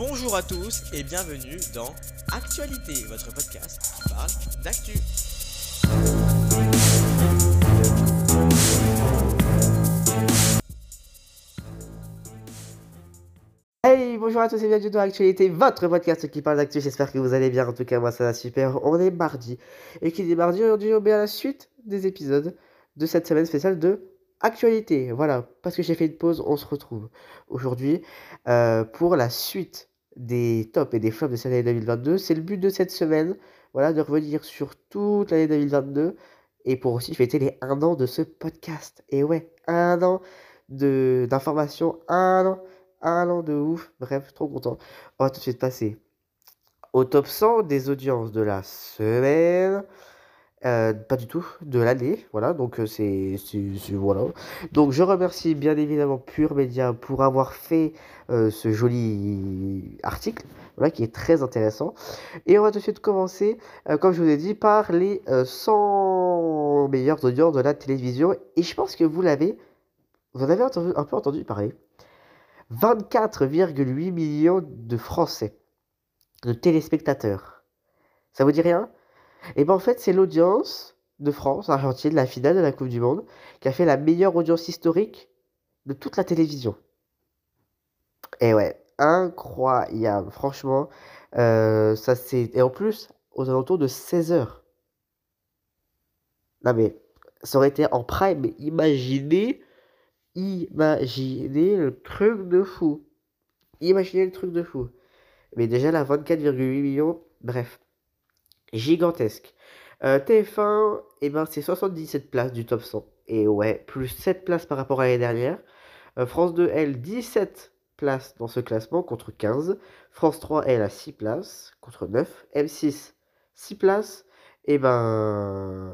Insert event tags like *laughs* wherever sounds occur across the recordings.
Bonjour à tous et bienvenue dans Actualité, votre podcast qui parle d'actu. Hey, bonjour à tous et bienvenue dans Actualité, votre podcast qui parle d'actu. J'espère que vous allez bien. En tout cas, moi ça va super. On est mardi. Et qui dit mardi, aujourd'hui, on est à la suite des épisodes de cette semaine spéciale de Actualité. Voilà, parce que j'ai fait une pause, on se retrouve aujourd'hui euh, pour la suite des tops et des flops de cette année 2022. C'est le but de cette semaine, voilà, de revenir sur toute l'année 2022 et pour aussi fêter les un an de ce podcast. Et ouais, un an d'informations, un an un an de ouf. Bref, trop content. On va tout de suite passer au top 100 des audiences de la semaine. Euh, pas du tout, de l'année. Voilà, donc euh, c'est. Voilà. Donc je remercie bien évidemment Pure Média pour avoir fait euh, ce joli article. Voilà, qui est très intéressant. Et on va tout de suite commencer, comme je vous ai dit, par les 100 meilleures audiences de la télévision. Et je pense que vous l'avez. Vous en avez entendu, un peu entendu parler. 24,8 millions de Français, de téléspectateurs. Ça vous dit rien? Et bien en fait, c'est l'audience de France, Argentine, la finale de la Coupe du Monde, qui a fait la meilleure audience historique de toute la télévision. Et ouais, incroyable, franchement. Euh, ça c'est Et en plus, aux alentours de 16 heures. Non mais, ça aurait été en prime, mais imaginez Imaginez le truc de fou. Imaginez le truc de fou. Mais déjà là, 24,8 millions, bref. Gigantesque. Euh, TF1, eh ben, c'est 77 places du top 100. Et ouais, plus 7 places par rapport à l'année dernière. Euh, France 2, elle, 17 places dans ce classement contre 15. France 3, elle, a 6 places contre 9. M6, 6 places. Et eh ben,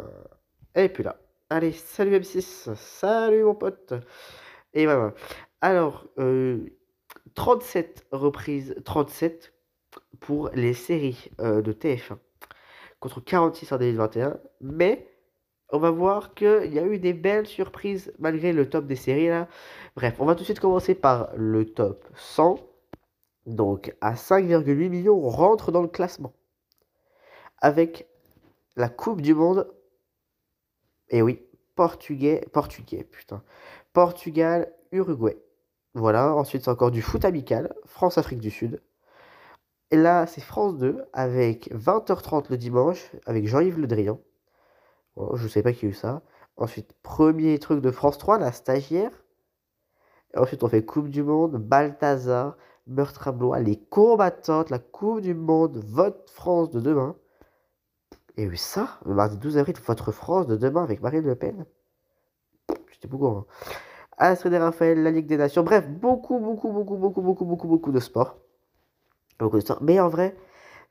elle là. Allez, salut M6, salut mon pote. Et voilà. Alors, 37 euh, reprises, 37 pour les séries de TF1 contre 46 en 2021. Mais on va voir qu'il y a eu des belles surprises malgré le top des séries là. Bref, on va tout de suite commencer par le top 100. Donc à 5,8 millions, on rentre dans le classement. Avec la Coupe du Monde et oui, portugais, portugais, putain. Portugal, Uruguay. Voilà, ensuite c'est encore du foot amical, France-Afrique du Sud. Et là, c'est France 2 avec 20h30 le dimanche avec Jean-Yves Le Drian. je ne sais pas qui a eu ça. Ensuite, premier truc de France 3, la stagiaire. Ensuite, on fait Coupe du Monde, Balthazar, Meurtre à Blois, les combattantes, la Coupe du Monde, Vote France de demain. Et oui, ça, le mardi 12 avril, votre France de demain avec Marine Le Pen. J'étais beaucoup. Astrid et Raphaël, la Ligue des Nations. Bref, beaucoup, beaucoup, beaucoup, beaucoup, beaucoup, beaucoup, beaucoup de sport. Mais en vrai,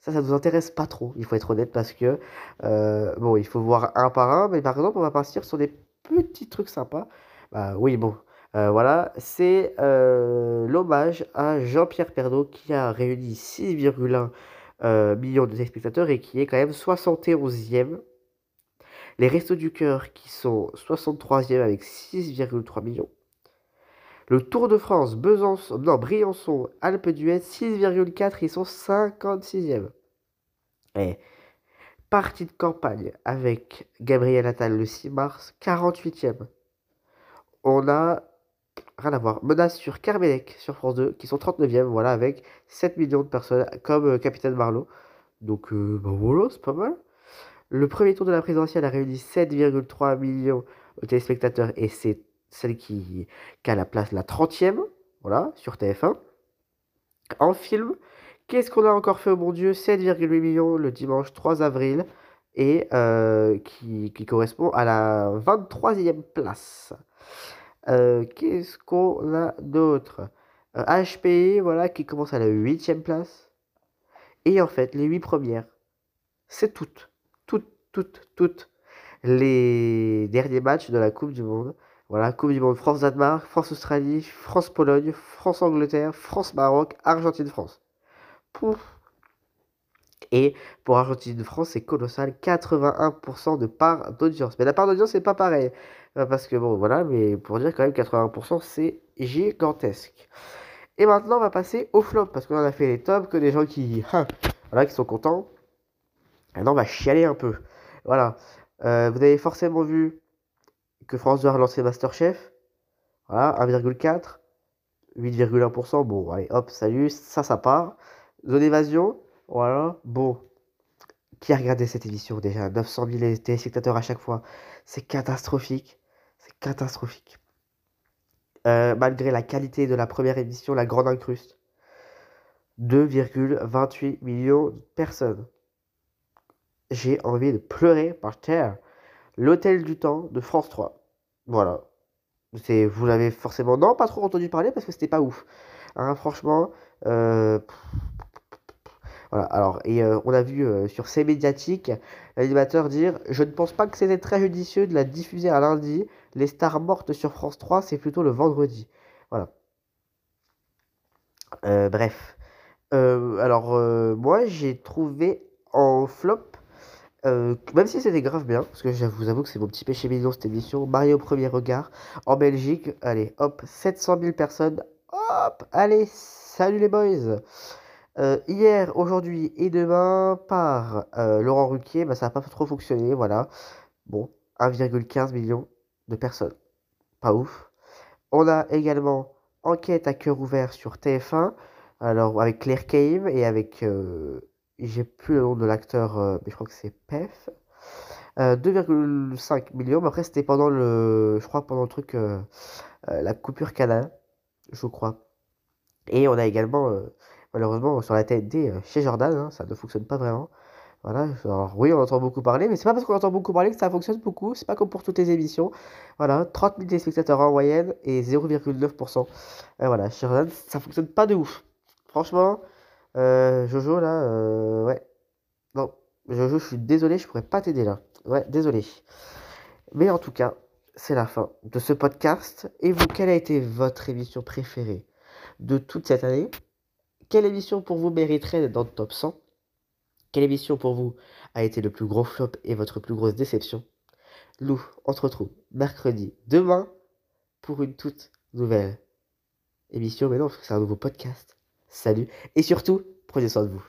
ça, ça nous intéresse pas trop, il faut être honnête, parce que, euh, bon, il faut voir un par un, mais par exemple, on va partir sur des petits trucs sympas. Bah oui, bon, euh, voilà, c'est euh, l'hommage à Jean-Pierre Pernaut qui a réuni 6,1 euh, millions de téléspectateurs et qui est quand même 71e. Les Restos du Cœur qui sont 63e avec 6,3 millions. Le Tour de France, Besançon, Briançon, Alpes d'Huez, 6,4, ils sont 56e. Et partie de campagne avec Gabriel Attal le 6 mars, 48e. On a rien à voir. Menace sur Carmelec sur France 2, qui sont 39e, voilà, avec 7 millions de personnes, comme euh, Capitaine Marlowe. Donc, euh, bah voilà, c'est pas mal. Le premier tour de la présidentielle a réuni 7,3 millions de téléspectateurs et c'est celle qui, a la place la 30e, voilà, sur TF1. En film, qu'est-ce qu'on a encore fait, au bon Dieu 7,8 millions le dimanche 3 avril et euh, qui, correspond à la 23e place. Euh, qu'est-ce qu'on a d'autre? HPI, euh, voilà, qui commence à la 8 place. Et en fait, les 8 premières, c'est toutes, toutes, toutes, toutes les derniers matchs de la Coupe du Monde. Voilà, Coupe du Monde France-Danemark, France-Australie, France-Pologne, France-Angleterre, France-Maroc, Argentine-France. Et pour Argentine-France, c'est colossal, 81% de part d'audience. Mais la part d'audience, c'est pas pareil. Euh, parce que bon, voilà, mais pour dire quand même 80%, c'est gigantesque. Et maintenant, on va passer au flop, parce qu'on en a fait les tops, que des gens qui, *laughs* hein, voilà, sont contents. Maintenant, on va chialer un peu. Voilà. Euh, vous avez forcément vu que France 2 a relancé Masterchef. Voilà, 1,4. 8,1%. Bon, allez, hop, salut, ça, ça part. Zone évasion, voilà, bon. Qui a regardé cette émission déjà? 900 000 téléspectateurs à chaque fois. C'est catastrophique. C'est catastrophique. Euh, malgré la qualité de la première émission, La Grande Incruste. 2,28 millions de personnes. J'ai envie de pleurer par terre. L'Hôtel du Temps de France 3. Voilà. Vous l'avez forcément, non, pas trop entendu parler parce que c'était pas ouf. Hein, franchement, euh, voilà. Alors, et euh, on a vu euh, sur ces médiatiques l'animateur dire Je ne pense pas que c'était très judicieux de la diffuser à lundi. Les stars mortes sur France 3, c'est plutôt le vendredi. Voilà. bref. alors, moi, j'ai trouvé en flop euh, même si c'était grave bien, parce que je vous avoue que c'est mon petit péché mignon cette émission, Mario Premier Regard, en Belgique, allez, hop, 700 000 personnes, hop, allez, salut les boys euh, Hier, aujourd'hui et demain, par euh, Laurent Ruquier, bah, ça n'a pas trop fonctionné, voilà. Bon, 1,15 million de personnes, pas ouf. On a également Enquête à cœur ouvert sur TF1, alors avec Claire Kame et avec j'ai plus le nom de l'acteur, euh, mais je crois que c'est Pef. 2,5 euh, millions, mais après c'était pendant le, je crois pendant le truc, euh, la coupure canal, je crois. Et on a également, malheureusement, sur la TNT, chez Jordan, hein, ça ne fonctionne pas vraiment. Voilà, alors oui, on entend beaucoup parler, mais c'est pas parce qu'on entend beaucoup parler que ça fonctionne beaucoup, c'est pas comme pour toutes les émissions. Voilà, 30 000 téléspectateurs en moyenne et 0,9%. voilà, Jordan, ça fonctionne pas de ouf. Franchement, euh, Jojo, là, euh, ouais. Non, Jojo, je suis désolé, je pourrais pas t'aider là. Ouais, désolé. Mais en tout cas, c'est la fin de ce podcast. Et vous, quelle a été votre émission préférée de toute cette année? Quelle émission pour vous mériterait d'être dans le top 100 Quelle émission pour vous a été le plus gros flop et votre plus grosse déception? Lou, on se mercredi, demain, pour une toute nouvelle émission. Mais non, c'est un nouveau podcast. Salut et surtout, prenez soin de vous.